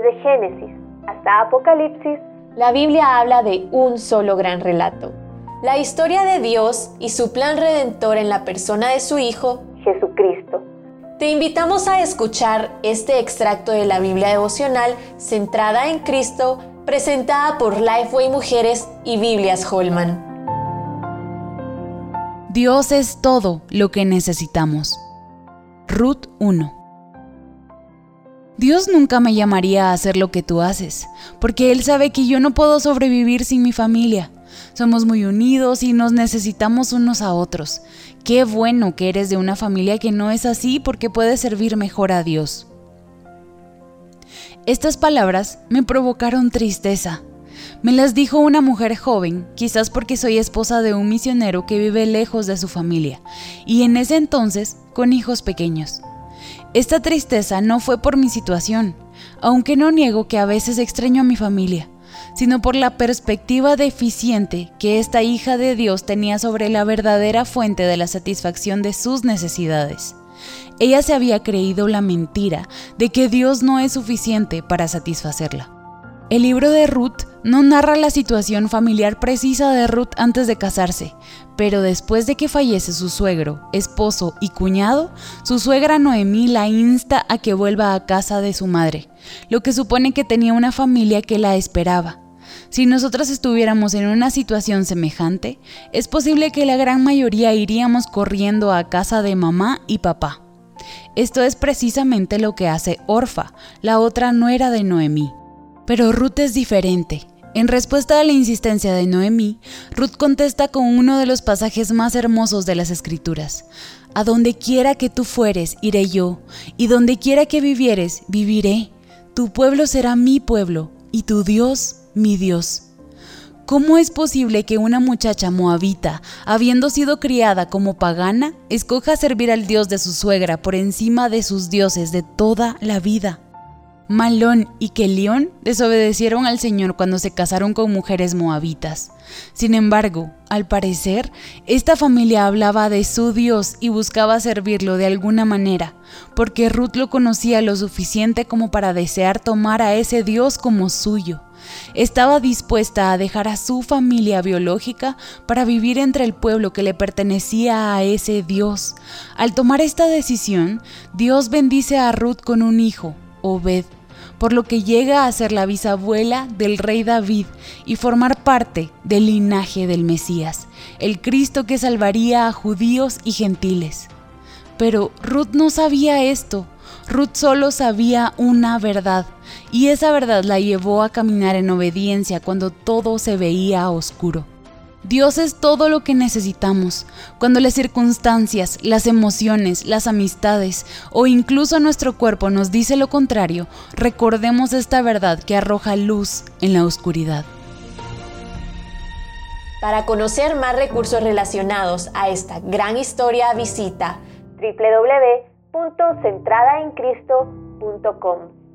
Desde Génesis hasta Apocalipsis, la Biblia habla de un solo gran relato. La historia de Dios y su plan redentor en la persona de su Hijo, Jesucristo. Te invitamos a escuchar este extracto de la Biblia devocional centrada en Cristo, presentada por Lifeway Mujeres y Biblias Holman. Dios es todo lo que necesitamos. Ruth 1 Dios nunca me llamaría a hacer lo que tú haces, porque Él sabe que yo no puedo sobrevivir sin mi familia. Somos muy unidos y nos necesitamos unos a otros. Qué bueno que eres de una familia que no es así porque puede servir mejor a Dios. Estas palabras me provocaron tristeza. Me las dijo una mujer joven, quizás porque soy esposa de un misionero que vive lejos de su familia, y en ese entonces con hijos pequeños. Esta tristeza no fue por mi situación, aunque no niego que a veces extraño a mi familia, sino por la perspectiva deficiente que esta hija de Dios tenía sobre la verdadera fuente de la satisfacción de sus necesidades. Ella se había creído la mentira de que Dios no es suficiente para satisfacerla. El libro de Ruth no narra la situación familiar precisa de Ruth antes de casarse, pero después de que fallece su suegro, esposo y cuñado, su suegra Noemí la insta a que vuelva a casa de su madre, lo que supone que tenía una familia que la esperaba. Si nosotras estuviéramos en una situación semejante, es posible que la gran mayoría iríamos corriendo a casa de mamá y papá. Esto es precisamente lo que hace Orfa, la otra nuera de Noemí. Pero Ruth es diferente. En respuesta a la insistencia de Noemí, Ruth contesta con uno de los pasajes más hermosos de las Escrituras. A donde quiera que tú fueres, iré yo, y donde quiera que vivieres, viviré. Tu pueblo será mi pueblo, y tu Dios, mi Dios. ¿Cómo es posible que una muchacha moabita, habiendo sido criada como pagana, escoja servir al Dios de su suegra por encima de sus dioses de toda la vida? Malón y Kelión desobedecieron al Señor cuando se casaron con mujeres moabitas. Sin embargo, al parecer, esta familia hablaba de su Dios y buscaba servirlo de alguna manera, porque Ruth lo conocía lo suficiente como para desear tomar a ese Dios como suyo. Estaba dispuesta a dejar a su familia biológica para vivir entre el pueblo que le pertenecía a ese Dios. Al tomar esta decisión, Dios bendice a Ruth con un hijo, Obed por lo que llega a ser la bisabuela del rey David y formar parte del linaje del Mesías, el Cristo que salvaría a judíos y gentiles. Pero Ruth no sabía esto, Ruth solo sabía una verdad, y esa verdad la llevó a caminar en obediencia cuando todo se veía oscuro. Dios es todo lo que necesitamos. Cuando las circunstancias, las emociones, las amistades o incluso nuestro cuerpo nos dice lo contrario, recordemos esta verdad que arroja luz en la oscuridad. Para conocer más recursos relacionados a esta gran historia, visita www.centradaencristo.com.